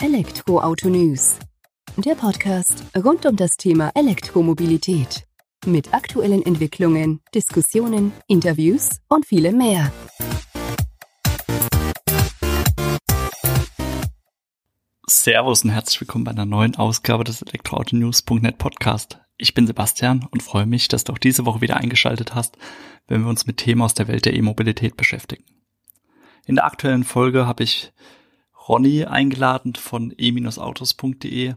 Elektroauto News. Der Podcast rund um das Thema Elektromobilität. Mit aktuellen Entwicklungen, Diskussionen, Interviews und vielem mehr. Servus und herzlich willkommen bei einer neuen Ausgabe des Elektroautonews.net Podcast. Ich bin Sebastian und freue mich, dass du auch diese Woche wieder eingeschaltet hast, wenn wir uns mit Themen aus der Welt der E-Mobilität beschäftigen. In der aktuellen Folge habe ich Ronny eingeladen von e-autos.de,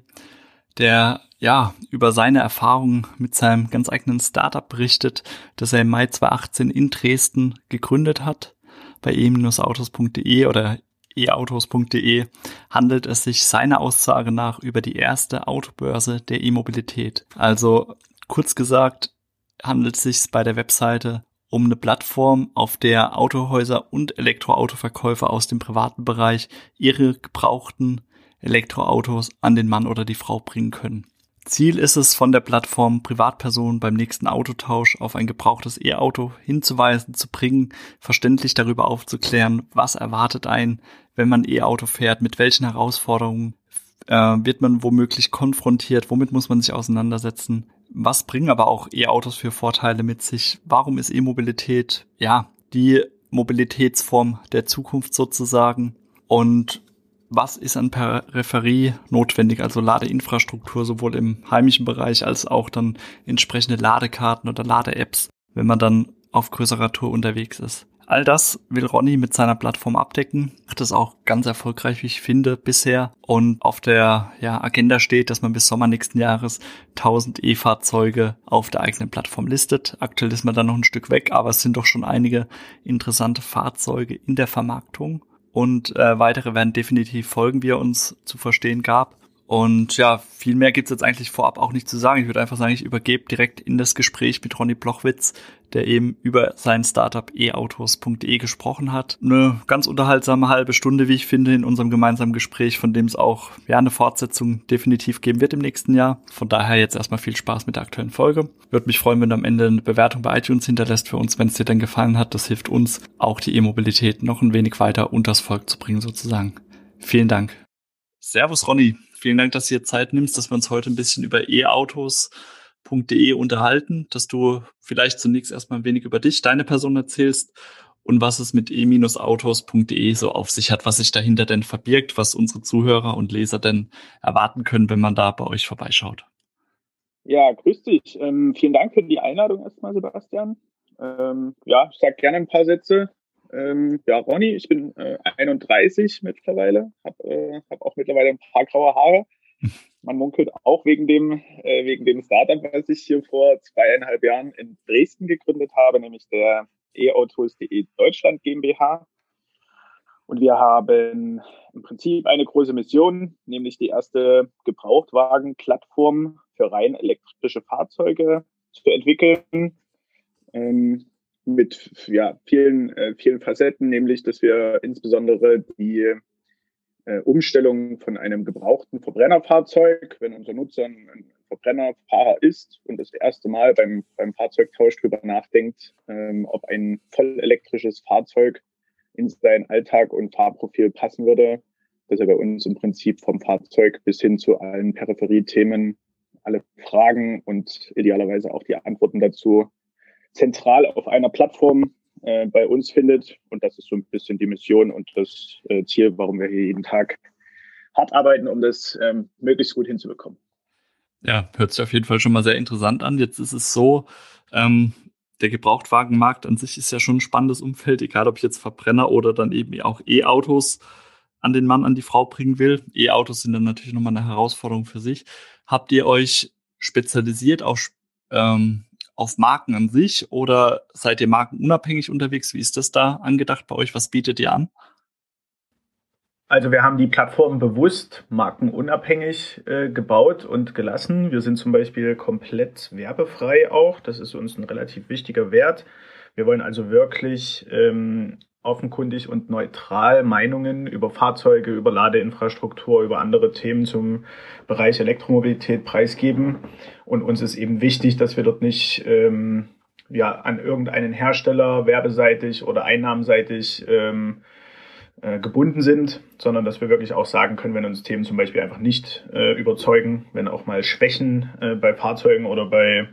der ja über seine Erfahrungen mit seinem ganz eigenen Startup berichtet, das er im Mai 2018 in Dresden gegründet hat. Bei e-autos.de oder e-autos.de handelt es sich seiner Aussage nach über die erste Autobörse der E-Mobilität. Also kurz gesagt handelt es sich bei der Webseite um eine Plattform, auf der Autohäuser und Elektroautoverkäufer aus dem privaten Bereich ihre gebrauchten Elektroautos an den Mann oder die Frau bringen können. Ziel ist es, von der Plattform Privatpersonen beim nächsten Autotausch auf ein gebrauchtes E-Auto hinzuweisen, zu bringen, verständlich darüber aufzuklären, was erwartet einen, wenn man E-Auto fährt, mit welchen Herausforderungen äh, wird man womöglich konfrontiert, womit muss man sich auseinandersetzen, was bringen aber auch E-Autos für Vorteile mit sich? Warum ist E-Mobilität, ja, die Mobilitätsform der Zukunft sozusagen? Und was ist an Peripherie notwendig, also Ladeinfrastruktur, sowohl im heimischen Bereich als auch dann entsprechende Ladekarten oder Lade-Apps, wenn man dann auf größerer Tour unterwegs ist. All das will Ronny mit seiner Plattform abdecken. Macht das auch ganz erfolgreich, wie ich finde, bisher. Und auf der ja, Agenda steht, dass man bis Sommer nächsten Jahres 1000 E-Fahrzeuge auf der eigenen Plattform listet. Aktuell ist man da noch ein Stück weg, aber es sind doch schon einige interessante Fahrzeuge in der Vermarktung. Und äh, weitere werden definitiv folgen, wie er uns zu verstehen gab. Und ja, viel mehr gibt's jetzt eigentlich vorab auch nicht zu sagen. Ich würde einfach sagen, ich übergebe direkt in das Gespräch mit Ronny Blochwitz, der eben über sein Startup eautos.de gesprochen hat. Eine ganz unterhaltsame halbe Stunde, wie ich finde, in unserem gemeinsamen Gespräch, von dem es auch ja eine Fortsetzung definitiv geben wird im nächsten Jahr. Von daher jetzt erstmal viel Spaß mit der aktuellen Folge. Würde mich freuen, wenn du am Ende eine Bewertung bei iTunes hinterlässt für uns, wenn es dir dann gefallen hat. Das hilft uns, auch die E-Mobilität noch ein wenig weiter unters Volk zu bringen sozusagen. Vielen Dank. Servus Ronny. Vielen Dank, dass du dir Zeit nimmst, dass wir uns heute ein bisschen über e-autos.de unterhalten, dass du vielleicht zunächst erstmal ein wenig über dich, deine Person erzählst und was es mit e-autos.de so auf sich hat, was sich dahinter denn verbirgt, was unsere Zuhörer und Leser denn erwarten können, wenn man da bei euch vorbeischaut. Ja, grüß dich. Ähm, vielen Dank für die Einladung erstmal, Sebastian. Ähm, ja, ich sage gerne ein paar Sätze. Ähm, ja, Ronny, ich bin äh, 31 mittlerweile, habe äh, hab auch mittlerweile ein paar graue Haare. Man munkelt auch wegen dem, äh, wegen dem Startup, was ich hier vor zweieinhalb Jahren in Dresden gegründet habe, nämlich der e-autos.de Deutschland GmbH. Und wir haben im Prinzip eine große Mission, nämlich die erste Gebrauchtwagen-Plattform für rein elektrische Fahrzeuge zu entwickeln. Ähm, mit ja, vielen, äh, vielen Facetten, nämlich dass wir insbesondere die Umstellung von einem gebrauchten Verbrennerfahrzeug, wenn unser Nutzer ein Verbrennerfahrer ist und das erste Mal beim, beim Fahrzeugtausch drüber nachdenkt, ähm, ob ein voll elektrisches Fahrzeug in seinen Alltag und Fahrprofil passen würde, dass er bei uns im Prinzip vom Fahrzeug bis hin zu allen Peripheriethemen alle Fragen und idealerweise auch die Antworten dazu zentral auf einer Plattform äh, bei uns findet. Und das ist so ein bisschen die Mission und das äh, Ziel, warum wir hier jeden Tag hart arbeiten, um das ähm, möglichst gut hinzubekommen. Ja, hört sich auf jeden Fall schon mal sehr interessant an. Jetzt ist es so, ähm, der Gebrauchtwagenmarkt an sich ist ja schon ein spannendes Umfeld, egal ob ich jetzt Verbrenner oder dann eben auch E-Autos an den Mann, an die Frau bringen will. E-Autos sind dann natürlich nochmal eine Herausforderung für sich. Habt ihr euch spezialisiert auf ähm, auf Marken an sich oder seid ihr markenunabhängig unterwegs? Wie ist das da angedacht bei euch? Was bietet ihr an? Also wir haben die Plattform bewusst markenunabhängig äh, gebaut und gelassen. Wir sind zum Beispiel komplett werbefrei auch. Das ist uns ein relativ wichtiger Wert. Wir wollen also wirklich ähm, offenkundig und neutral Meinungen über Fahrzeuge, über Ladeinfrastruktur, über andere Themen zum Bereich Elektromobilität preisgeben. Und uns ist eben wichtig, dass wir dort nicht ähm, ja, an irgendeinen Hersteller werbeseitig oder einnahmenseitig ähm, äh, gebunden sind, sondern dass wir wirklich auch sagen können, wenn uns Themen zum Beispiel einfach nicht äh, überzeugen, wenn auch mal Schwächen äh, bei Fahrzeugen oder bei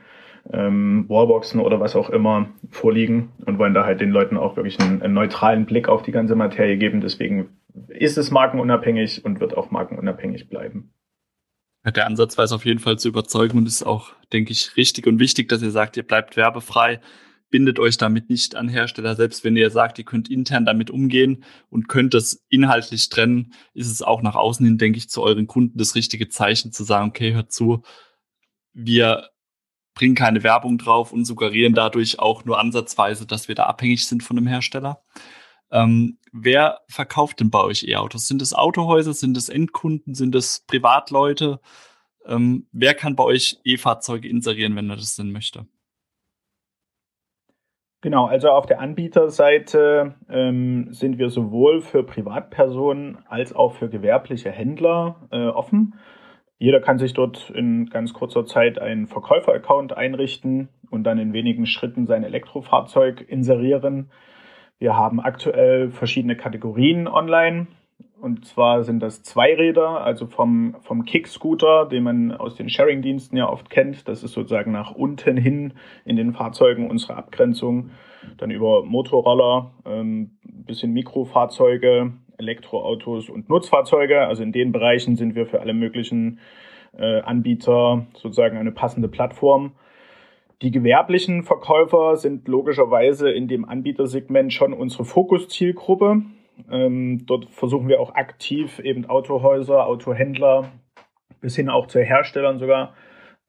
ähm, Wallboxen oder was auch immer vorliegen und wollen da halt den Leuten auch wirklich einen, einen neutralen Blick auf die ganze Materie geben. Deswegen ist es markenunabhängig und wird auch markenunabhängig bleiben. Der Ansatz war es auf jeden Fall zu überzeugen und ist auch, denke ich, richtig und wichtig, dass ihr sagt, ihr bleibt werbefrei, bindet euch damit nicht an Hersteller. Selbst wenn ihr sagt, ihr könnt intern damit umgehen und könnt das inhaltlich trennen, ist es auch nach außen hin, denke ich, zu euren Kunden das richtige Zeichen zu sagen, okay, hört zu, wir bringen keine Werbung drauf und suggerieren dadurch auch nur ansatzweise, dass wir da abhängig sind von einem Hersteller. Ähm, wer verkauft denn bei euch E-Autos? Sind es Autohäuser? Sind es Endkunden? Sind es Privatleute? Ähm, wer kann bei euch E-Fahrzeuge inserieren, wenn er das denn möchte? Genau, also auf der Anbieterseite ähm, sind wir sowohl für Privatpersonen als auch für gewerbliche Händler äh, offen. Jeder kann sich dort in ganz kurzer Zeit einen Verkäufer-Account einrichten und dann in wenigen Schritten sein Elektrofahrzeug inserieren. Wir haben aktuell verschiedene Kategorien online. Und zwar sind das Zweiräder, also vom, vom Kick-Scooter, den man aus den Sharing-Diensten ja oft kennt. Das ist sozusagen nach unten hin in den Fahrzeugen unsere Abgrenzung. Dann über Motorroller, ähm, bisschen Mikrofahrzeuge, Elektroautos und Nutzfahrzeuge. Also in den Bereichen sind wir für alle möglichen äh, Anbieter sozusagen eine passende Plattform. Die gewerblichen Verkäufer sind logischerweise in dem Anbietersegment schon unsere Fokuszielgruppe. Ähm, dort versuchen wir auch aktiv eben Autohäuser, Autohändler bis hin auch zu Herstellern sogar,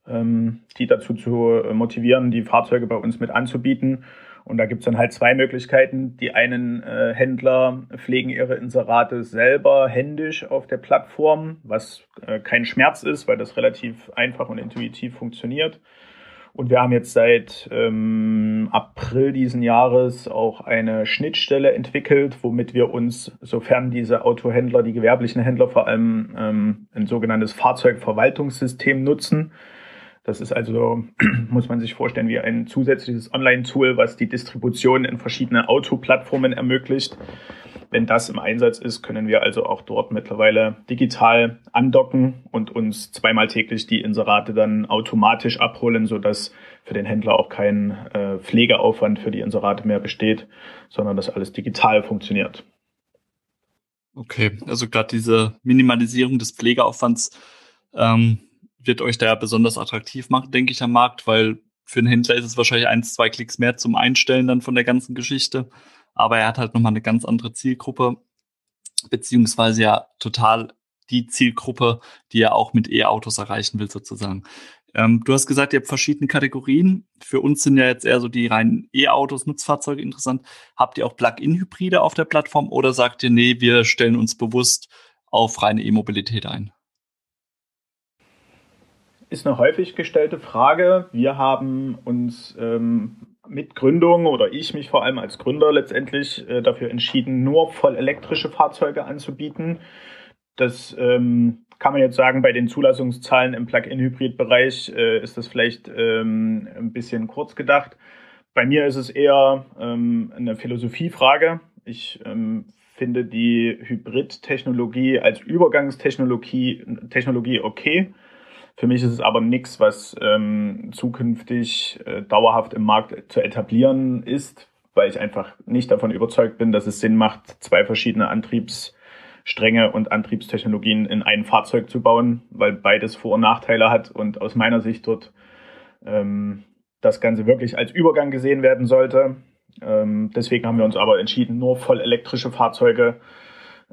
ähm, die dazu zu motivieren, die Fahrzeuge bei uns mit anzubieten. Und da gibt es dann halt zwei Möglichkeiten. Die einen äh, Händler pflegen ihre Inserate selber händisch auf der Plattform, was äh, kein Schmerz ist, weil das relativ einfach und intuitiv funktioniert. Und wir haben jetzt seit ähm, April diesen Jahres auch eine Schnittstelle entwickelt, womit wir uns, sofern diese Autohändler, die gewerblichen Händler vor allem ähm, ein sogenanntes Fahrzeugverwaltungssystem nutzen. Das ist also, muss man sich vorstellen, wie ein zusätzliches Online-Tool, was die Distribution in verschiedene Autoplattformen ermöglicht. Wenn das im Einsatz ist, können wir also auch dort mittlerweile digital andocken und uns zweimal täglich die Inserate dann automatisch abholen, sodass für den Händler auch kein äh, Pflegeaufwand für die Inserate mehr besteht, sondern dass alles digital funktioniert. Okay, also gerade diese Minimalisierung des Pflegeaufwands ähm, wird euch da besonders attraktiv machen, denke ich, am Markt, weil für einen Händler ist es wahrscheinlich eins, zwei Klicks mehr zum Einstellen dann von der ganzen Geschichte aber er hat halt nochmal eine ganz andere Zielgruppe, beziehungsweise ja total die Zielgruppe, die er auch mit E-Autos erreichen will, sozusagen. Ähm, du hast gesagt, ihr habt verschiedene Kategorien. Für uns sind ja jetzt eher so die reinen E-Autos, Nutzfahrzeuge interessant. Habt ihr auch Plug-in-Hybride auf der Plattform oder sagt ihr, nee, wir stellen uns bewusst auf reine E-Mobilität ein? Ist eine häufig gestellte Frage. Wir haben uns ähm, mit Gründung oder ich mich vor allem als Gründer letztendlich äh, dafür entschieden, nur voll elektrische Fahrzeuge anzubieten. Das ähm, kann man jetzt sagen, bei den Zulassungszahlen im Plug-in-Hybrid-Bereich äh, ist das vielleicht ähm, ein bisschen kurz gedacht. Bei mir ist es eher ähm, eine Philosophiefrage. Ich ähm, finde die Hybrid-Technologie als Übergangstechnologie Technologie okay. Für mich ist es aber nichts, was ähm, zukünftig äh, dauerhaft im Markt zu etablieren ist, weil ich einfach nicht davon überzeugt bin, dass es Sinn macht, zwei verschiedene Antriebsstränge und Antriebstechnologien in ein Fahrzeug zu bauen, weil beides Vor- und Nachteile hat und aus meiner Sicht dort ähm, das Ganze wirklich als Übergang gesehen werden sollte. Ähm, deswegen haben wir uns aber entschieden, nur voll elektrische Fahrzeuge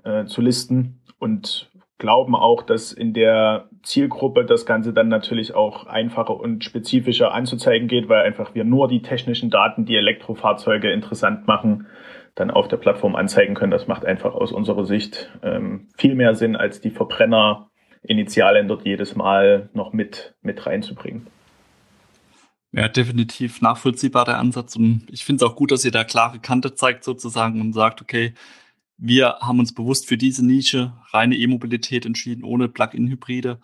äh, zu listen und glauben auch, dass in der Zielgruppe das Ganze dann natürlich auch einfacher und spezifischer anzuzeigen geht, weil einfach wir nur die technischen Daten, die Elektrofahrzeuge interessant machen, dann auf der Plattform anzeigen können. Das macht einfach aus unserer Sicht ähm, viel mehr Sinn, als die Verbrenner-Initialen dort jedes Mal noch mit, mit reinzubringen. Ja, definitiv nachvollziehbar der Ansatz und ich finde es auch gut, dass ihr da klare Kante zeigt sozusagen und sagt, okay, wir haben uns bewusst für diese Nische reine E-Mobilität entschieden, ohne Plug-in-Hybride.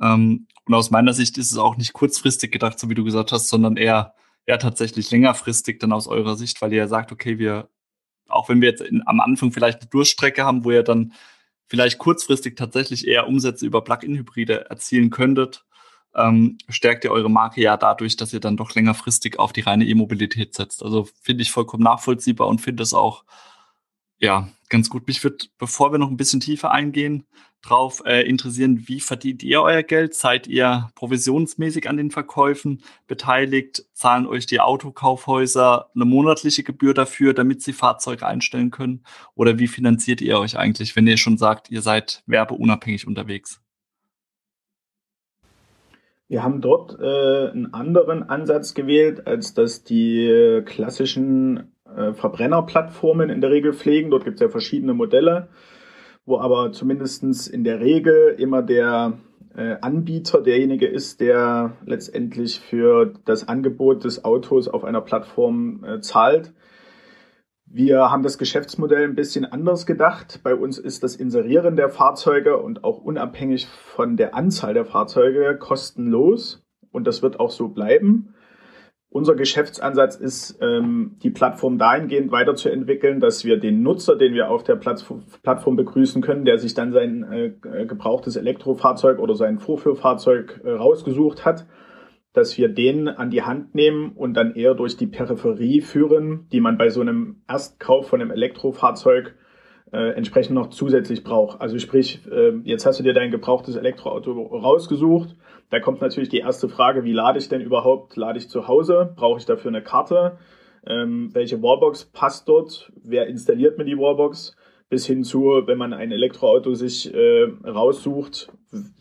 Ähm, und aus meiner Sicht ist es auch nicht kurzfristig gedacht, so wie du gesagt hast, sondern eher, eher tatsächlich längerfristig dann aus eurer Sicht, weil ihr ja sagt, okay, wir auch wenn wir jetzt in, am Anfang vielleicht eine Durchstrecke haben, wo ihr dann vielleicht kurzfristig tatsächlich eher Umsätze über Plug-in-Hybride erzielen könntet, ähm, stärkt ihr eure Marke ja dadurch, dass ihr dann doch längerfristig auf die reine E-Mobilität setzt. Also finde ich vollkommen nachvollziehbar und finde es auch ja ganz gut. Mich wird, bevor wir noch ein bisschen tiefer eingehen, drauf äh, interessieren, wie verdient ihr euer Geld? Seid ihr provisionsmäßig an den Verkäufen beteiligt? Zahlen euch die Autokaufhäuser eine monatliche Gebühr dafür, damit sie Fahrzeuge einstellen können? Oder wie finanziert ihr euch eigentlich, wenn ihr schon sagt, ihr seid werbeunabhängig unterwegs? Wir haben dort äh, einen anderen Ansatz gewählt, als dass die klassischen äh, Verbrennerplattformen in der Regel pflegen. Dort gibt es ja verschiedene Modelle, wo aber zumindest in der Regel immer der äh, Anbieter derjenige ist, der letztendlich für das Angebot des Autos auf einer Plattform äh, zahlt. Wir haben das Geschäftsmodell ein bisschen anders gedacht. Bei uns ist das Inserieren der Fahrzeuge und auch unabhängig von der Anzahl der Fahrzeuge kostenlos und das wird auch so bleiben. Unser Geschäftsansatz ist, ähm, die Plattform dahingehend weiterzuentwickeln, dass wir den Nutzer, den wir auf der Plattform begrüßen können, der sich dann sein äh, gebrauchtes Elektrofahrzeug oder sein Vorführfahrzeug äh, rausgesucht hat, dass wir den an die Hand nehmen und dann eher durch die Peripherie führen, die man bei so einem Erstkauf von einem Elektrofahrzeug äh, entsprechend noch zusätzlich braucht. Also sprich, äh, jetzt hast du dir dein gebrauchtes Elektroauto rausgesucht. Da kommt natürlich die erste Frage, wie lade ich denn überhaupt? Lade ich zu Hause? Brauche ich dafür eine Karte? Ähm, welche Wallbox passt dort? Wer installiert mir die Wallbox? bis hin zu, wenn man ein Elektroauto sich äh, raussucht,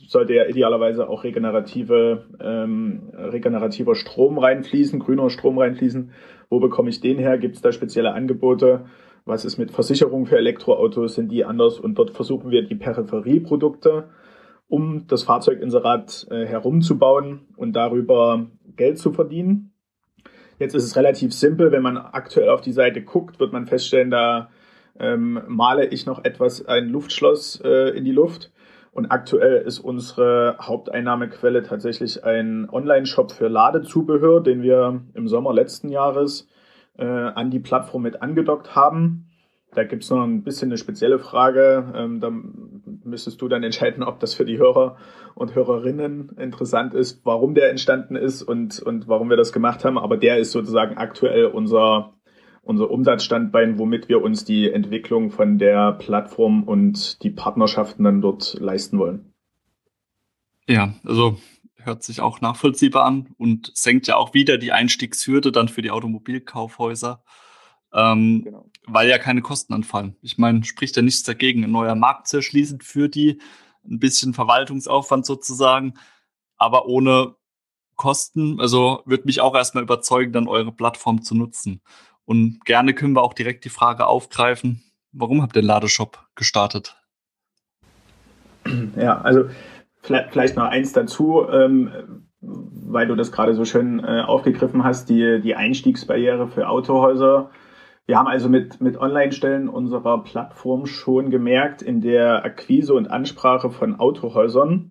sollte ja idealerweise auch regenerative, ähm, regenerativer Strom reinfließen, grüner Strom reinfließen. Wo bekomme ich den her? Gibt es da spezielle Angebote? Was ist mit Versicherung für Elektroautos? Sind die anders? Und dort versuchen wir die Peripherieprodukte, um das Fahrzeuginserat äh, herumzubauen und darüber Geld zu verdienen. Jetzt ist es relativ simpel, wenn man aktuell auf die Seite guckt, wird man feststellen, da ähm, male ich noch etwas ein Luftschloss äh, in die Luft. Und aktuell ist unsere Haupteinnahmequelle tatsächlich ein Online-Shop für Ladezubehör, den wir im Sommer letzten Jahres äh, an die Plattform mit angedockt haben. Da gibt es noch ein bisschen eine spezielle Frage. Ähm, da müsstest du dann entscheiden, ob das für die Hörer und Hörerinnen interessant ist, warum der entstanden ist und, und warum wir das gemacht haben. Aber der ist sozusagen aktuell unser unser Umsatzstandbein, womit wir uns die Entwicklung von der Plattform und die Partnerschaften dann dort leisten wollen. Ja, also hört sich auch nachvollziehbar an und senkt ja auch wieder die Einstiegshürde dann für die Automobilkaufhäuser, ähm, genau. Weil ja keine Kosten anfallen. Ich meine, spricht ja nichts dagegen, ein neuer Markt zu erschließen für die, ein bisschen Verwaltungsaufwand sozusagen, aber ohne Kosten. Also würde mich auch erstmal überzeugen, dann eure Plattform zu nutzen. Und gerne können wir auch direkt die Frage aufgreifen, warum habt ihr den Ladeshop gestartet? Ja, also vielleicht noch eins dazu, ähm, weil du das gerade so schön äh, aufgegriffen hast, die, die Einstiegsbarriere für Autohäuser. Wir haben also mit, mit Online-Stellen unserer Plattform schon gemerkt, in der Akquise und Ansprache von Autohäusern,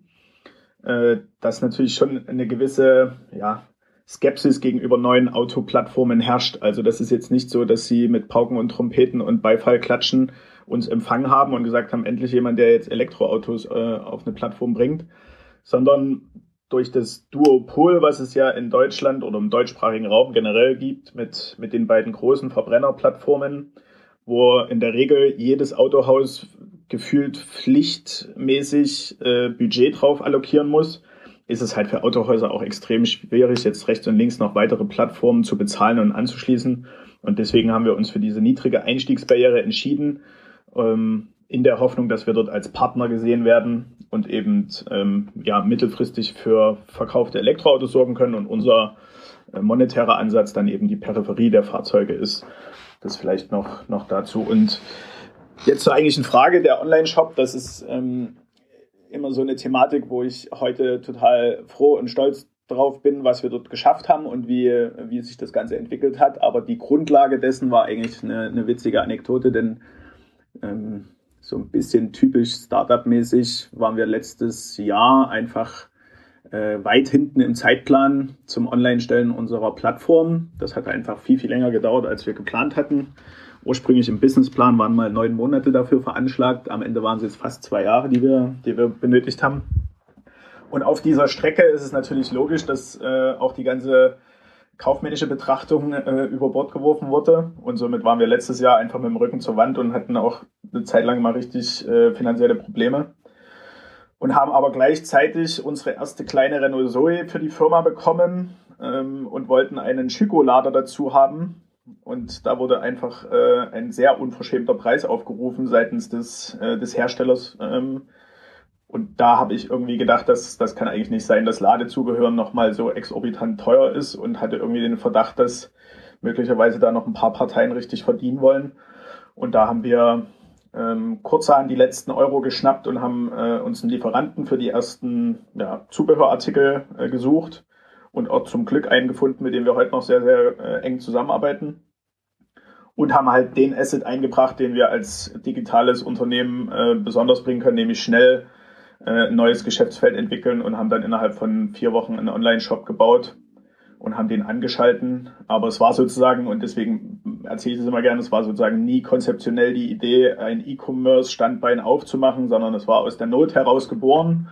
äh, dass natürlich schon eine gewisse ja, Skepsis gegenüber neuen Autoplattformen herrscht. Also das ist jetzt nicht so, dass sie mit Pauken und Trompeten und Beifallklatschen uns empfangen haben und gesagt haben, endlich jemand, der jetzt Elektroautos äh, auf eine Plattform bringt, sondern durch das Duopol, was es ja in Deutschland oder im deutschsprachigen Raum generell gibt, mit, mit den beiden großen Verbrennerplattformen, wo in der Regel jedes Autohaus gefühlt pflichtmäßig äh, Budget drauf allokieren muss, ist es halt für Autohäuser auch extrem schwierig, jetzt rechts und links noch weitere Plattformen zu bezahlen und anzuschließen. Und deswegen haben wir uns für diese niedrige Einstiegsbarriere entschieden, ähm, in der Hoffnung, dass wir dort als Partner gesehen werden und eben ähm, ja, mittelfristig für verkaufte Elektroautos sorgen können. Und unser äh, monetärer Ansatz dann eben die Peripherie der Fahrzeuge ist. Das vielleicht noch, noch dazu. Und jetzt zur eigentlichen Frage, der Online-Shop, das ist ähm, immer so eine Thematik, wo ich heute total froh und stolz drauf bin, was wir dort geschafft haben und wie, wie sich das Ganze entwickelt hat. Aber die Grundlage dessen war eigentlich eine, eine witzige Anekdote, denn ähm, so ein bisschen typisch Startup-mäßig waren wir letztes Jahr einfach äh, weit hinten im Zeitplan zum Online-Stellen unserer Plattform. Das hat einfach viel, viel länger gedauert, als wir geplant hatten. Ursprünglich im Businessplan waren mal neun Monate dafür veranschlagt. Am Ende waren es jetzt fast zwei Jahre, die wir, die wir benötigt haben. Und auf dieser Strecke ist es natürlich logisch, dass äh, auch die ganze kaufmännische Betrachtung äh, über Bord geworfen wurde. Und somit waren wir letztes Jahr einfach mit dem Rücken zur Wand und hatten auch eine Zeit lang mal richtig äh, finanzielle Probleme. Und haben aber gleichzeitig unsere erste kleine Renault Zoe für die Firma bekommen ähm, und wollten einen Schykolader dazu haben. Und da wurde einfach äh, ein sehr unverschämter Preis aufgerufen seitens des, äh, des Herstellers. Ähm, und da habe ich irgendwie gedacht, dass das kann eigentlich nicht sein, dass Ladezubehör nochmal so exorbitant teuer ist und hatte irgendwie den Verdacht, dass möglicherweise da noch ein paar Parteien richtig verdienen wollen. Und da haben wir ähm, kurzerhand die letzten Euro geschnappt und haben äh, uns einen Lieferanten für die ersten ja, Zubehörartikel äh, gesucht und auch zum Glück einen gefunden, mit dem wir heute noch sehr, sehr äh, eng zusammenarbeiten. Und haben halt den Asset eingebracht, den wir als digitales Unternehmen äh, besonders bringen können, nämlich schnell ein neues Geschäftsfeld entwickeln und haben dann innerhalb von vier Wochen einen Online-Shop gebaut und haben den angeschalten. Aber es war sozusagen, und deswegen erzähle ich es immer gerne, es war sozusagen nie konzeptionell die Idee, ein E-Commerce-Standbein aufzumachen, sondern es war aus der Not heraus geboren.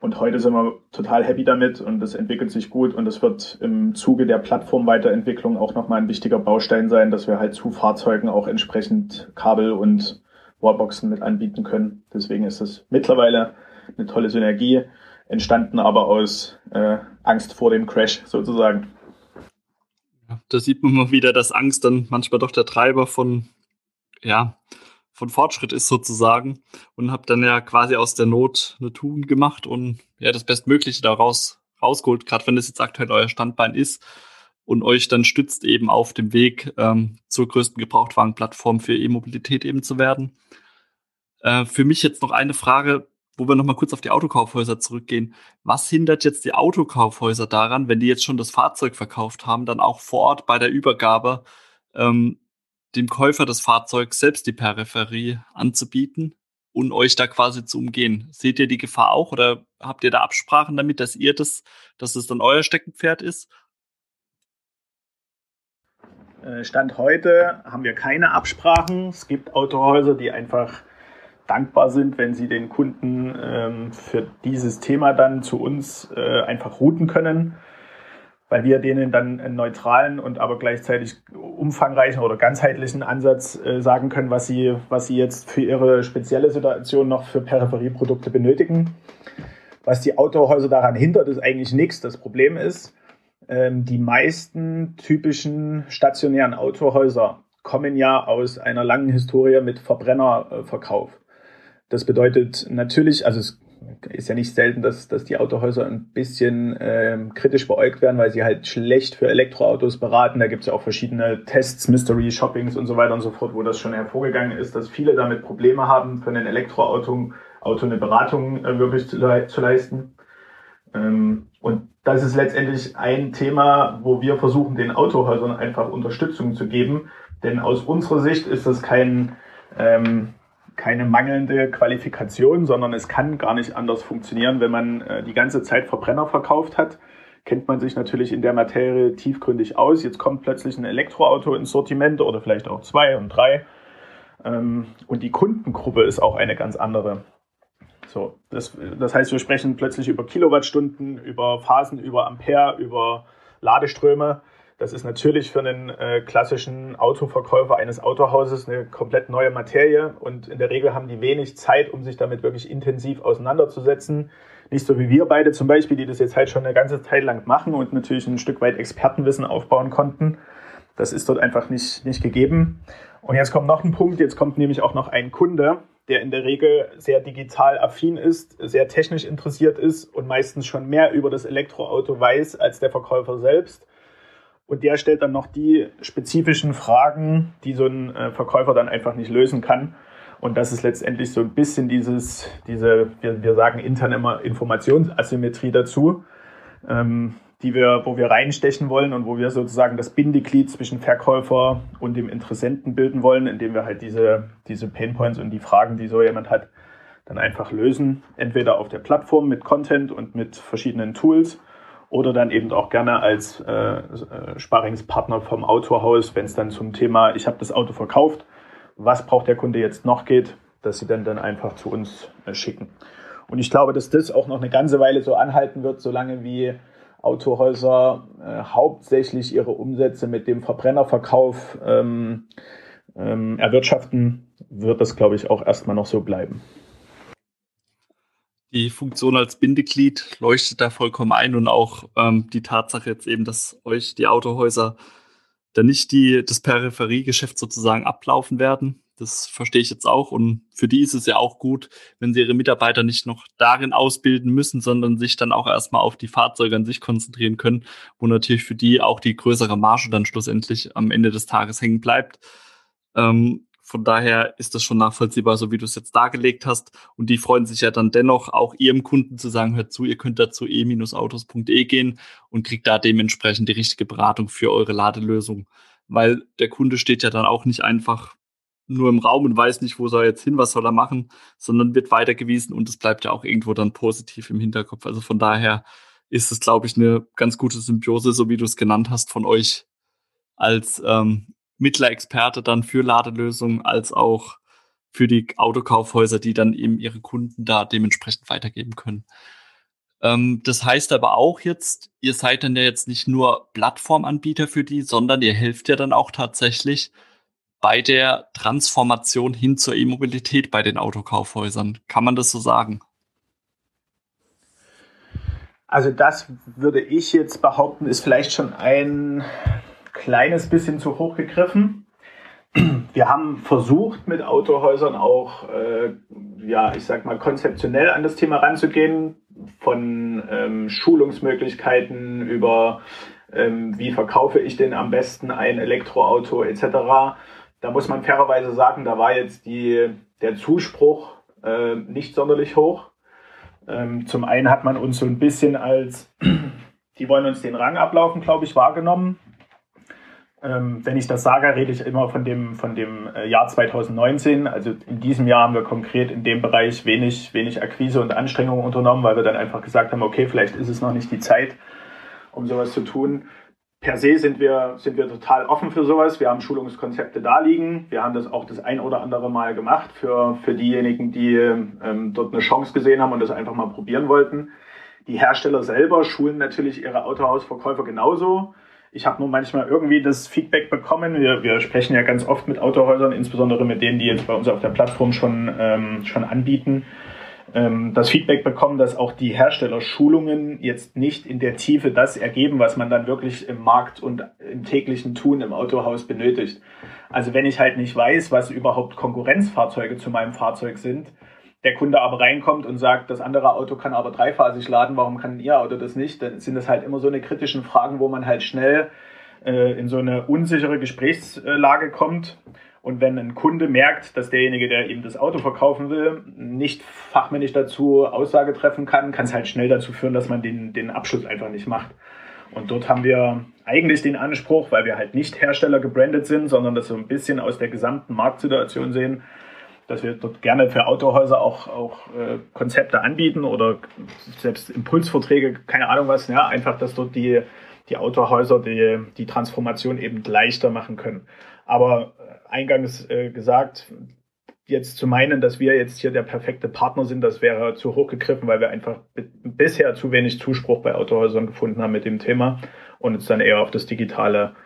Und heute sind wir total happy damit und es entwickelt sich gut und es wird im Zuge der Plattformweiterentwicklung auch nochmal ein wichtiger Baustein sein, dass wir halt zu Fahrzeugen auch entsprechend Kabel und Wallboxen mit anbieten können. Deswegen ist es mittlerweile eine tolle Synergie, entstanden aber aus äh, Angst vor dem Crash sozusagen. Da sieht man mal wieder, dass Angst dann manchmal doch der Treiber von, ja, von Fortschritt ist sozusagen und habe dann ja quasi aus der Not eine Tugend gemacht und ja das Bestmögliche daraus rausgeholt, gerade wenn das jetzt aktuell euer Standbein ist und euch dann stützt eben auf dem Weg ähm, zur größten Gebrauchtwagenplattform für E-Mobilität eben zu werden. Äh, für mich jetzt noch eine Frage, wo wir nochmal kurz auf die Autokaufhäuser zurückgehen. Was hindert jetzt die Autokaufhäuser daran, wenn die jetzt schon das Fahrzeug verkauft haben, dann auch vor Ort bei der Übergabe ähm, dem Käufer des Fahrzeugs selbst die Peripherie anzubieten und euch da quasi zu umgehen? Seht ihr die Gefahr auch oder habt ihr da Absprachen damit, dass ihr das, dass es dann euer Steckenpferd ist? Äh, Stand heute haben wir keine Absprachen. Es gibt Autohäuser, die einfach dankbar sind, wenn sie den Kunden ähm, für dieses Thema dann zu uns äh, einfach routen können, weil wir denen dann einen neutralen und aber gleichzeitig umfangreichen oder ganzheitlichen Ansatz äh, sagen können, was sie, was sie jetzt für ihre spezielle Situation noch für Peripherieprodukte benötigen. Was die Autohäuser daran hindert, ist eigentlich nichts. Das Problem ist, ähm, die meisten typischen stationären Autohäuser kommen ja aus einer langen Historie mit Verbrennerverkauf. Das bedeutet natürlich, also es ist ja nicht selten, dass, dass die Autohäuser ein bisschen ähm, kritisch beäugt werden, weil sie halt schlecht für Elektroautos beraten. Da gibt es ja auch verschiedene Tests, Mystery Shoppings und so weiter und so fort, wo das schon hervorgegangen ist, dass viele damit Probleme haben, für ein Elektroauto Auto eine Beratung äh, wirklich zu, zu leisten. Ähm, und das ist letztendlich ein Thema, wo wir versuchen, den Autohäusern einfach Unterstützung zu geben. Denn aus unserer Sicht ist das kein ähm, keine mangelnde Qualifikation, sondern es kann gar nicht anders funktionieren, wenn man äh, die ganze Zeit Verbrenner verkauft hat. Kennt man sich natürlich in der Materie tiefgründig aus. Jetzt kommt plötzlich ein Elektroauto ins Sortiment oder vielleicht auch zwei und drei. Ähm, und die Kundengruppe ist auch eine ganz andere. So, das, das heißt, wir sprechen plötzlich über Kilowattstunden, über Phasen, über Ampere, über Ladeströme. Das ist natürlich für einen äh, klassischen Autoverkäufer eines Autohauses eine komplett neue Materie und in der Regel haben die wenig Zeit, um sich damit wirklich intensiv auseinanderzusetzen. Nicht so wie wir beide zum Beispiel, die das jetzt halt schon eine ganze Zeit lang machen und natürlich ein Stück weit Expertenwissen aufbauen konnten. Das ist dort einfach nicht, nicht gegeben. Und jetzt kommt noch ein Punkt, jetzt kommt nämlich auch noch ein Kunde, der in der Regel sehr digital affin ist, sehr technisch interessiert ist und meistens schon mehr über das Elektroauto weiß als der Verkäufer selbst. Und der stellt dann noch die spezifischen Fragen, die so ein äh, Verkäufer dann einfach nicht lösen kann. Und das ist letztendlich so ein bisschen dieses, diese, wir, wir sagen intern immer Informationsasymmetrie dazu, ähm, die wir, wo wir reinstechen wollen und wo wir sozusagen das Bindeglied zwischen Verkäufer und dem Interessenten bilden wollen, indem wir halt diese, diese Painpoints und die Fragen, die so jemand hat, dann einfach lösen. Entweder auf der Plattform mit Content und mit verschiedenen Tools oder dann eben auch gerne als äh, äh Sparingspartner vom Autohaus, wenn es dann zum Thema, ich habe das Auto verkauft, was braucht der Kunde jetzt noch geht, dass sie dann, dann einfach zu uns äh, schicken. Und ich glaube, dass das auch noch eine ganze Weile so anhalten wird, solange wie Autohäuser äh, hauptsächlich ihre Umsätze mit dem Verbrennerverkauf ähm, ähm, erwirtschaften, wird das, glaube ich, auch erstmal noch so bleiben. Die Funktion als Bindeglied leuchtet da vollkommen ein und auch ähm, die Tatsache jetzt eben, dass euch die Autohäuser da nicht die, das Peripheriegeschäft sozusagen ablaufen werden, das verstehe ich jetzt auch. Und für die ist es ja auch gut, wenn sie ihre Mitarbeiter nicht noch darin ausbilden müssen, sondern sich dann auch erstmal auf die Fahrzeuge an sich konzentrieren können, wo natürlich für die auch die größere Marge dann schlussendlich am Ende des Tages hängen bleibt. Ähm, von daher ist das schon nachvollziehbar, so wie du es jetzt dargelegt hast. Und die freuen sich ja dann dennoch, auch ihrem Kunden zu sagen, hört zu, ihr könnt da zu e-autos.de gehen und kriegt da dementsprechend die richtige Beratung für eure Ladelösung. Weil der Kunde steht ja dann auch nicht einfach nur im Raum und weiß nicht, wo soll er jetzt hin, was soll er machen, sondern wird weitergewiesen und es bleibt ja auch irgendwo dann positiv im Hinterkopf. Also von daher ist es, glaube ich, eine ganz gute Symbiose, so wie du es genannt hast, von euch als ähm, Mittlerexperte dann für Ladelösungen, als auch für die Autokaufhäuser, die dann eben ihre Kunden da dementsprechend weitergeben können. Ähm, das heißt aber auch jetzt, ihr seid dann ja jetzt nicht nur Plattformanbieter für die, sondern ihr helft ja dann auch tatsächlich, bei der Transformation hin zur E-Mobilität bei den Autokaufhäusern. Kann man das so sagen? Also das würde ich jetzt behaupten, ist vielleicht schon ein kleines bisschen zu hoch gegriffen. Wir haben versucht, mit Autohäusern auch, äh, ja, ich sag mal, konzeptionell an das Thema ranzugehen, von ähm, Schulungsmöglichkeiten über, ähm, wie verkaufe ich denn am besten ein Elektroauto etc. Da muss man fairerweise sagen, da war jetzt die, der Zuspruch äh, nicht sonderlich hoch. Ähm, zum einen hat man uns so ein bisschen als, die wollen uns den Rang ablaufen, glaube ich, wahrgenommen. Ähm, wenn ich das sage, rede ich immer von dem, von dem äh, Jahr 2019. Also in diesem Jahr haben wir konkret in dem Bereich wenig, wenig Akquise und Anstrengungen unternommen, weil wir dann einfach gesagt haben, okay, vielleicht ist es noch nicht die Zeit, um sowas zu tun per se sind wir, sind wir total offen für sowas. Wir haben Schulungskonzepte da liegen. Wir haben das auch das ein oder andere Mal gemacht für, für diejenigen, die ähm, dort eine Chance gesehen haben und das einfach mal probieren wollten. Die Hersteller selber schulen natürlich ihre Autohausverkäufer genauso. Ich habe nur manchmal irgendwie das Feedback bekommen. Wir, wir sprechen ja ganz oft mit Autohäusern, insbesondere mit denen, die jetzt bei uns auf der Plattform schon, ähm, schon anbieten ähm, das Feedback bekommen, dass auch die Herstellerschulungen jetzt nicht in der Tiefe das ergeben, was man dann wirklich im Markt und im täglichen Tun im Autohaus benötigt. Also wenn ich halt nicht weiß, was überhaupt Konkurrenzfahrzeuge zu meinem Fahrzeug sind, der Kunde aber reinkommt und sagt, das andere Auto kann aber dreiphasig laden, warum kann Ihr Auto das nicht? Dann sind das halt immer so eine kritischen Fragen, wo man halt schnell äh, in so eine unsichere Gesprächslage kommt. Und wenn ein Kunde merkt, dass derjenige, der ihm das Auto verkaufen will, nicht fachmännisch dazu Aussage treffen kann, kann es halt schnell dazu führen, dass man den, den Abschluss einfach nicht macht. Und dort haben wir eigentlich den Anspruch, weil wir halt nicht Hersteller gebrandet sind, sondern das so ein bisschen aus der gesamten Marktsituation sehen, dass wir dort gerne für Autohäuser auch, auch äh, Konzepte anbieten oder selbst Impulsverträge, keine Ahnung was, ja, einfach, dass dort die, die Autohäuser die, die Transformation eben leichter machen können. Aber eingangs äh, gesagt, jetzt zu meinen, dass wir jetzt hier der perfekte Partner sind, das wäre zu hoch gegriffen, weil wir einfach bisher zu wenig Zuspruch bei Autohäusern gefunden haben mit dem Thema und uns dann eher auf das Digitale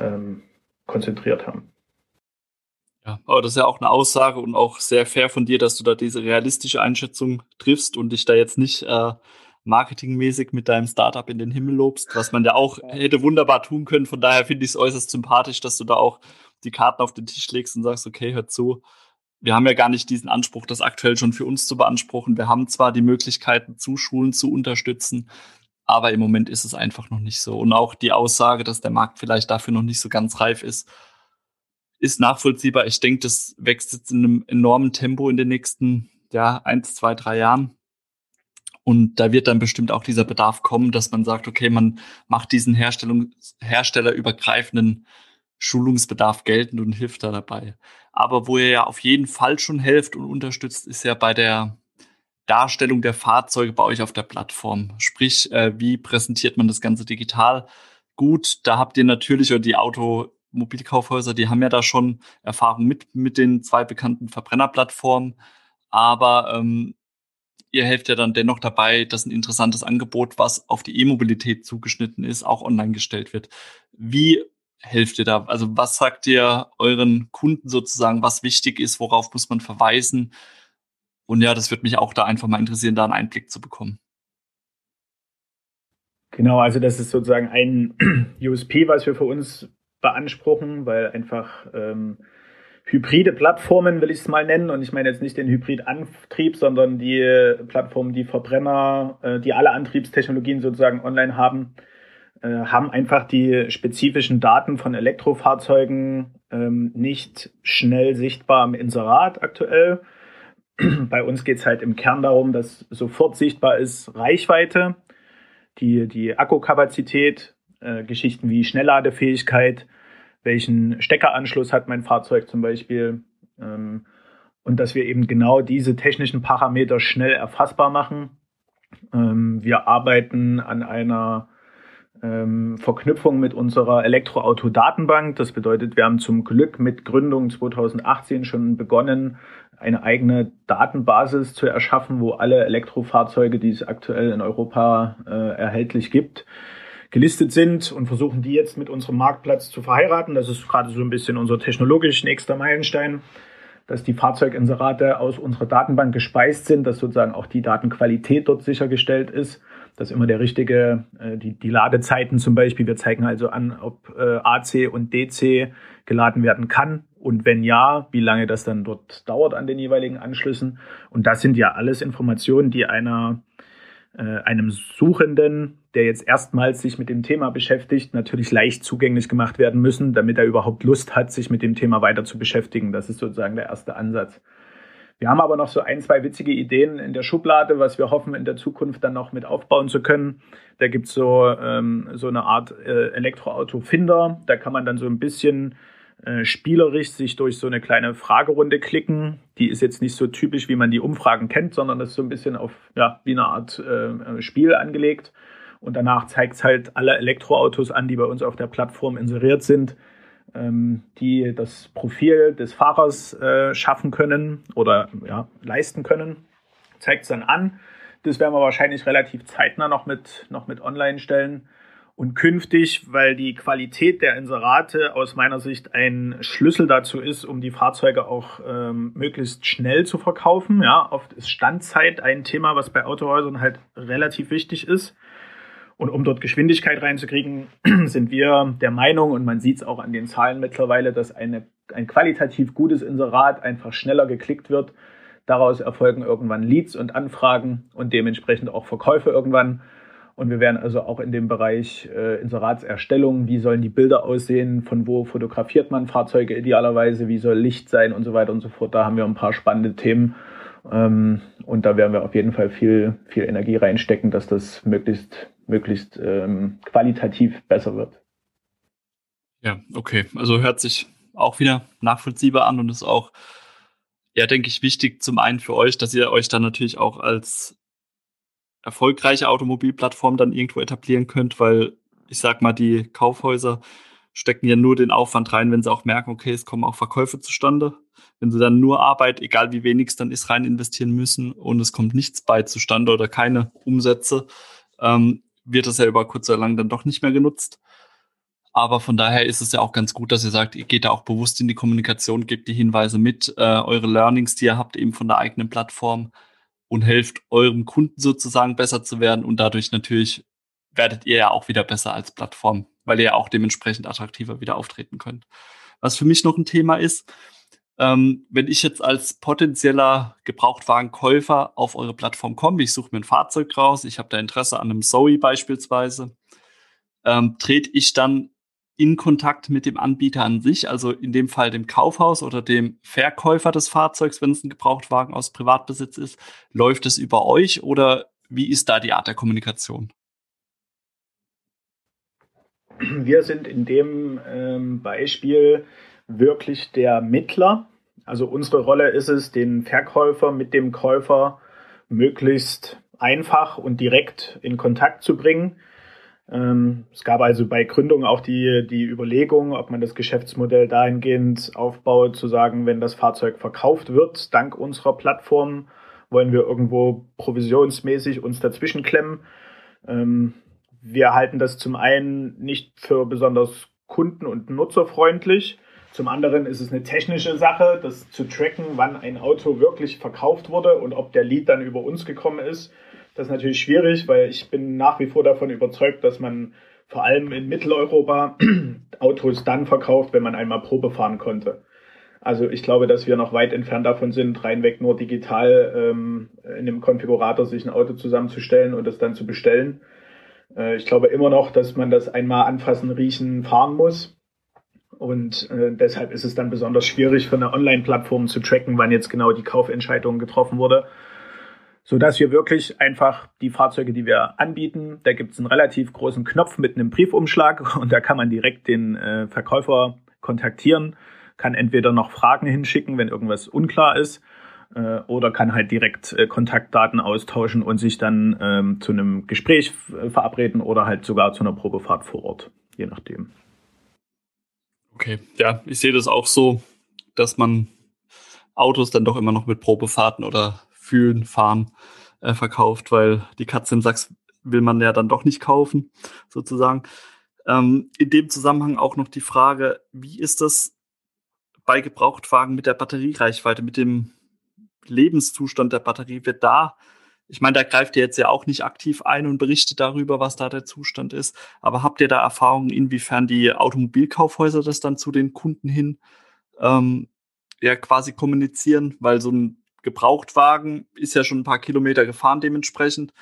ähm, konzentriert haben. Ja, aber das ist ja auch eine Aussage und auch sehr fair von dir, dass du da diese realistische Einschätzung triffst und dich da jetzt nicht äh, marketingmäßig mit deinem Startup in den Himmel lobst, was man ja auch hätte wunderbar tun können. Von daher finde ich es äußerst sympathisch, dass du da auch die Karten auf den Tisch legst und sagst, okay, hör zu, wir haben ja gar nicht diesen Anspruch, das aktuell schon für uns zu beanspruchen. Wir haben zwar die Möglichkeiten, zu Schulen zu unterstützen, aber im Moment ist es einfach noch nicht so. Und auch die Aussage, dass der Markt vielleicht dafür noch nicht so ganz reif ist, ist nachvollziehbar. Ich denke, das wächst jetzt in einem enormen Tempo in den nächsten, ja, eins, zwei, drei Jahren. Und da wird dann bestimmt auch dieser Bedarf kommen, dass man sagt, okay, man macht diesen herstellerübergreifenden Schulungsbedarf geltend und hilft da dabei. Aber wo ihr ja auf jeden Fall schon helft und unterstützt, ist ja bei der Darstellung der Fahrzeuge bei euch auf der Plattform? Sprich, äh, wie präsentiert man das Ganze digital? Gut, da habt ihr natürlich, oder die Automobilkaufhäuser, die haben ja da schon Erfahrung mit, mit den zwei bekannten Verbrennerplattformen. Aber ähm, ihr helft ja dann dennoch dabei, dass ein interessantes Angebot, was auf die E-Mobilität zugeschnitten ist, auch online gestellt wird. Wie helft ihr da? Also was sagt ihr euren Kunden sozusagen, was wichtig ist, worauf muss man verweisen? Und ja, das würde mich auch da einfach mal interessieren, da einen Einblick zu bekommen. Genau, also das ist sozusagen ein USP, was wir für uns beanspruchen, weil einfach ähm, hybride Plattformen, will ich es mal nennen, und ich meine jetzt nicht den Hybridantrieb, sondern die Plattformen, die Verbrenner, äh, die alle Antriebstechnologien sozusagen online haben, äh, haben einfach die spezifischen Daten von Elektrofahrzeugen ähm, nicht schnell sichtbar im Inserat aktuell. Bei uns geht es halt im Kern darum, dass sofort sichtbar ist Reichweite, die, die Akkukapazität, äh, Geschichten wie Schnellladefähigkeit, welchen Steckeranschluss hat mein Fahrzeug zum Beispiel. Ähm, und dass wir eben genau diese technischen Parameter schnell erfassbar machen. Ähm, wir arbeiten an einer ähm, Verknüpfung mit unserer Elektroauto-Datenbank. Das bedeutet, wir haben zum Glück mit Gründung 2018 schon begonnen, eine eigene Datenbasis zu erschaffen, wo alle Elektrofahrzeuge, die es aktuell in Europa äh, erhältlich gibt, gelistet sind und versuchen die jetzt mit unserem Marktplatz zu verheiraten. Das ist gerade so ein bisschen unser technologisch nächster Meilenstein, dass die Fahrzeuginserate aus unserer Datenbank gespeist sind, dass sozusagen auch die Datenqualität dort sichergestellt ist, dass immer der richtige, äh, die, die Ladezeiten zum Beispiel, wir zeigen also an, ob äh, AC und DC geladen werden kann und wenn ja, wie lange das dann dort dauert an den jeweiligen Anschlüssen. Und das sind ja alles Informationen, die einer einem Suchenden, der jetzt erstmals sich mit dem Thema beschäftigt, natürlich leicht zugänglich gemacht werden müssen, damit er überhaupt Lust hat, sich mit dem Thema weiter zu beschäftigen. Das ist sozusagen der erste Ansatz. Wir haben aber noch so ein, zwei witzige Ideen in der Schublade, was wir hoffen, in der Zukunft dann noch mit aufbauen zu können. Da gibt's so, ähm, so eine Art äh, Elektroauto-Finder. Da kann man dann so ein bisschen äh, spielerisch sich durch so eine kleine Fragerunde klicken. Die ist jetzt nicht so typisch, wie man die Umfragen kennt, sondern das ist so ein bisschen auf, ja, wie eine Art äh, Spiel angelegt. Und danach zeigt es halt alle Elektroautos an, die bei uns auf der Plattform inseriert sind, ähm, die das Profil des Fahrers äh, schaffen können oder ja, leisten können. Zeigt es dann an. Das werden wir wahrscheinlich relativ zeitnah noch mit, noch mit online stellen. Und künftig, weil die Qualität der Inserate aus meiner Sicht ein Schlüssel dazu ist, um die Fahrzeuge auch ähm, möglichst schnell zu verkaufen. Ja, oft ist Standzeit ein Thema, was bei Autohäusern halt relativ wichtig ist. Und um dort Geschwindigkeit reinzukriegen, sind wir der Meinung, und man sieht es auch an den Zahlen mittlerweile, dass eine, ein qualitativ gutes Inserat einfach schneller geklickt wird. Daraus erfolgen irgendwann Leads und Anfragen und dementsprechend auch Verkäufe irgendwann. Und wir werden also auch in dem Bereich äh, Inseratserstellung, wie sollen die Bilder aussehen, von wo fotografiert man Fahrzeuge idealerweise, wie soll Licht sein und so weiter und so fort. Da haben wir ein paar spannende Themen. Ähm, und da werden wir auf jeden Fall viel, viel Energie reinstecken, dass das möglichst, möglichst ähm, qualitativ besser wird. Ja, okay. Also hört sich auch wieder nachvollziehbar an und ist auch, ja, denke ich, wichtig zum einen für euch, dass ihr euch dann natürlich auch als erfolgreiche Automobilplattform dann irgendwo etablieren könnt, weil ich sag mal, die Kaufhäuser stecken ja nur den Aufwand rein, wenn sie auch merken, okay, es kommen auch Verkäufe zustande. Wenn sie dann nur Arbeit, egal wie wenig es dann ist, rein investieren müssen und es kommt nichts bei zustande oder keine Umsätze, ähm, wird das ja über kurz oder lang dann doch nicht mehr genutzt. Aber von daher ist es ja auch ganz gut, dass ihr sagt, ihr geht da auch bewusst in die Kommunikation, gebt die Hinweise mit, äh, eure Learnings, die ihr habt, eben von der eigenen Plattform und helft eurem Kunden sozusagen besser zu werden und dadurch natürlich werdet ihr ja auch wieder besser als Plattform, weil ihr ja auch dementsprechend attraktiver wieder auftreten könnt. Was für mich noch ein Thema ist, ähm, wenn ich jetzt als potenzieller Gebrauchtwagenkäufer auf eure Plattform komme, ich suche mir ein Fahrzeug raus, ich habe da Interesse an einem Zoe beispielsweise, ähm, trete ich dann in Kontakt mit dem Anbieter an sich, also in dem Fall dem Kaufhaus oder dem Verkäufer des Fahrzeugs, wenn es ein Gebrauchtwagen aus Privatbesitz ist, läuft es über euch oder wie ist da die Art der Kommunikation? Wir sind in dem ähm, Beispiel wirklich der Mittler. Also unsere Rolle ist es, den Verkäufer mit dem Käufer möglichst einfach und direkt in Kontakt zu bringen. Ähm, es gab also bei Gründung auch die, die Überlegung, ob man das Geschäftsmodell dahingehend aufbaut, zu sagen, wenn das Fahrzeug verkauft wird, dank unserer Plattform, wollen wir irgendwo provisionsmäßig uns dazwischen klemmen. Ähm, wir halten das zum einen nicht für besonders kunden- und nutzerfreundlich. Zum anderen ist es eine technische Sache, das zu tracken, wann ein Auto wirklich verkauft wurde und ob der Lead dann über uns gekommen ist. Das ist natürlich schwierig, weil ich bin nach wie vor davon überzeugt, dass man vor allem in Mitteleuropa Autos dann verkauft, wenn man einmal Probe fahren konnte. Also ich glaube, dass wir noch weit entfernt davon sind, reinweg nur digital ähm, in einem Konfigurator sich ein Auto zusammenzustellen und es dann zu bestellen. Äh, ich glaube immer noch, dass man das einmal anfassen, riechen, fahren muss. Und äh, deshalb ist es dann besonders schwierig für eine Online-Plattform zu tracken, wann jetzt genau die Kaufentscheidung getroffen wurde so dass wir wirklich einfach die Fahrzeuge, die wir anbieten, da gibt es einen relativ großen Knopf mit einem Briefumschlag und da kann man direkt den äh, Verkäufer kontaktieren, kann entweder noch Fragen hinschicken, wenn irgendwas unklar ist, äh, oder kann halt direkt äh, Kontaktdaten austauschen und sich dann ähm, zu einem Gespräch äh, verabreden oder halt sogar zu einer Probefahrt vor Ort, je nachdem. Okay, ja, ich sehe das auch so, dass man Autos dann doch immer noch mit Probefahrten oder Fühlen, Fahren äh, verkauft, weil die Katze im Sachs will man ja dann doch nicht kaufen, sozusagen. Ähm, in dem Zusammenhang auch noch die Frage, wie ist das bei Gebrauchtwagen mit der Batteriereichweite, mit dem Lebenszustand der Batterie? Wird da, ich meine, da greift ihr jetzt ja auch nicht aktiv ein und berichtet darüber, was da der Zustand ist, aber habt ihr da Erfahrungen, inwiefern die Automobilkaufhäuser das dann zu den Kunden hin ähm, ja quasi kommunizieren, weil so ein Gebrauchtwagen ist ja schon ein paar Kilometer gefahren dementsprechend,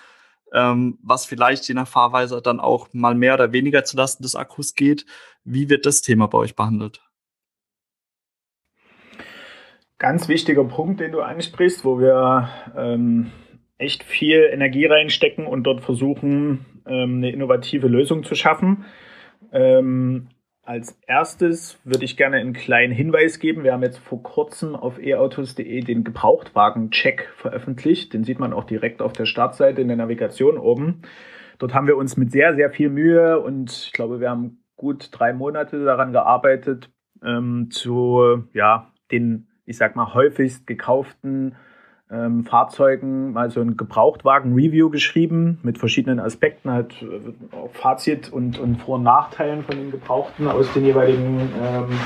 ähm, was vielleicht je nach Fahrweise dann auch mal mehr oder weniger zulasten des Akkus geht. Wie wird das Thema bei euch behandelt? Ganz wichtiger Punkt, den du ansprichst, wo wir ähm, echt viel Energie reinstecken und dort versuchen, ähm, eine innovative Lösung zu schaffen. Ähm, als erstes würde ich gerne einen kleinen Hinweis geben. Wir haben jetzt vor kurzem auf eautos.de den Gebrauchtwagen-Check veröffentlicht. Den sieht man auch direkt auf der Startseite in der Navigation oben. Dort haben wir uns mit sehr, sehr viel Mühe und ich glaube, wir haben gut drei Monate daran gearbeitet, ähm, zu ja, den, ich sag mal, häufigst gekauften ähm, Fahrzeugen mal so ein Gebrauchtwagen-Review geschrieben mit verschiedenen Aspekten, halt äh, Fazit und, und Vor- und Nachteilen von den Gebrauchten aus den jeweiligen ähm,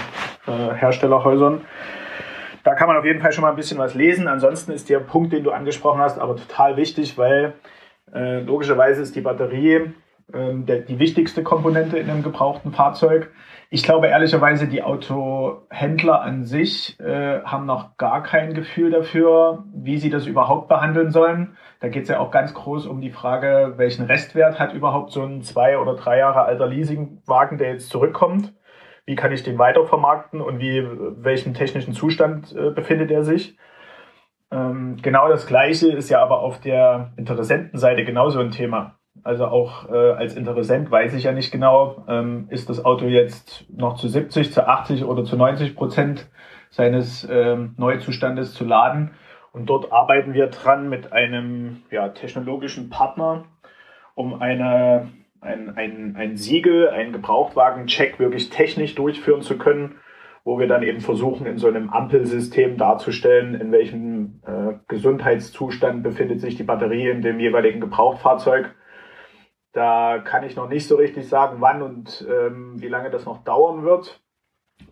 äh, Herstellerhäusern. Da kann man auf jeden Fall schon mal ein bisschen was lesen. Ansonsten ist der Punkt, den du angesprochen hast, aber total wichtig, weil äh, logischerweise ist die Batterie äh, der, die wichtigste Komponente in einem gebrauchten Fahrzeug. Ich glaube ehrlicherweise, die Autohändler an sich äh, haben noch gar kein Gefühl dafür, wie sie das überhaupt behandeln sollen. Da geht es ja auch ganz groß um die Frage, welchen Restwert hat überhaupt so ein zwei oder drei Jahre alter Leasingwagen, der jetzt zurückkommt. Wie kann ich den weitervermarkten und wie welchen technischen Zustand äh, befindet er sich? Ähm, genau das Gleiche ist ja aber auf der Interessentenseite genauso ein Thema. Also auch äh, als Interessent weiß ich ja nicht genau, ähm, ist das Auto jetzt noch zu 70, zu 80 oder zu 90 Prozent seines ähm, Neuzustandes zu laden. Und dort arbeiten wir dran mit einem ja, technologischen Partner, um eine, ein, ein, ein Siegel, einen Gebrauchtwagen-Check wirklich technisch durchführen zu können, wo wir dann eben versuchen, in so einem Ampelsystem darzustellen, in welchem äh, Gesundheitszustand befindet sich die Batterie in dem jeweiligen Gebrauchtfahrzeug da kann ich noch nicht so richtig sagen, wann und ähm, wie lange das noch dauern wird,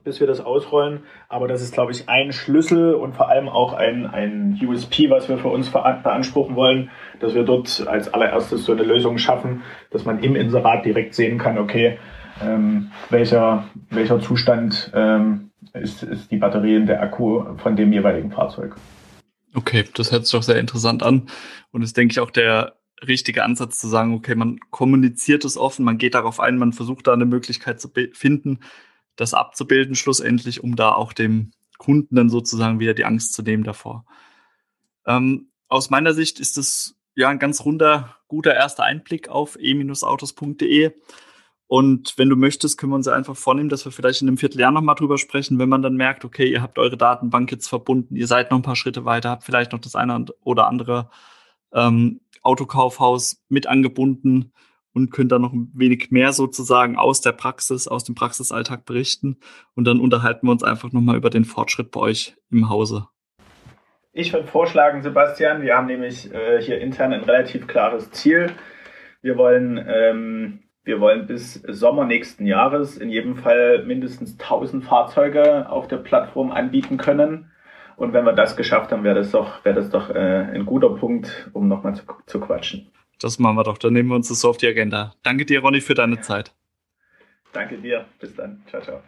bis wir das ausrollen. Aber das ist, glaube ich, ein Schlüssel und vor allem auch ein, ein USP, was wir für uns beanspruchen wollen, dass wir dort als allererstes so eine Lösung schaffen, dass man im Inserat direkt sehen kann, okay, ähm, welcher, welcher Zustand ähm, ist, ist die Batterie in der Akku von dem jeweiligen Fahrzeug. Okay, das hört sich doch sehr interessant an und ist, denke ich, auch der richtige Ansatz zu sagen, okay, man kommuniziert es offen, man geht darauf ein, man versucht da eine Möglichkeit zu finden, das abzubilden schlussendlich, um da auch dem Kunden dann sozusagen wieder die Angst zu nehmen davor. Ähm, aus meiner Sicht ist es ja ein ganz runder, guter erster Einblick auf e-autos.de. Und wenn du möchtest, können wir uns einfach vornehmen, dass wir vielleicht in einem Vierteljahr nochmal drüber sprechen, wenn man dann merkt, okay, ihr habt eure Datenbank jetzt verbunden, ihr seid noch ein paar Schritte weiter, habt vielleicht noch das eine oder andere ähm, Autokaufhaus mit angebunden und könnt dann noch ein wenig mehr sozusagen aus der Praxis, aus dem Praxisalltag berichten. Und dann unterhalten wir uns einfach nochmal über den Fortschritt bei euch im Hause. Ich würde vorschlagen, Sebastian, wir haben nämlich äh, hier intern ein relativ klares Ziel. Wir wollen, ähm, wir wollen bis Sommer nächsten Jahres in jedem Fall mindestens 1000 Fahrzeuge auf der Plattform anbieten können. Und wenn wir das geschafft haben, wäre das doch, wäre das doch äh, ein guter Punkt, um nochmal zu, zu quatschen. Das machen wir doch. Dann nehmen wir uns das so auf die Agenda. Danke dir, Ronny, für deine Zeit. Danke dir. Bis dann. Ciao, ciao.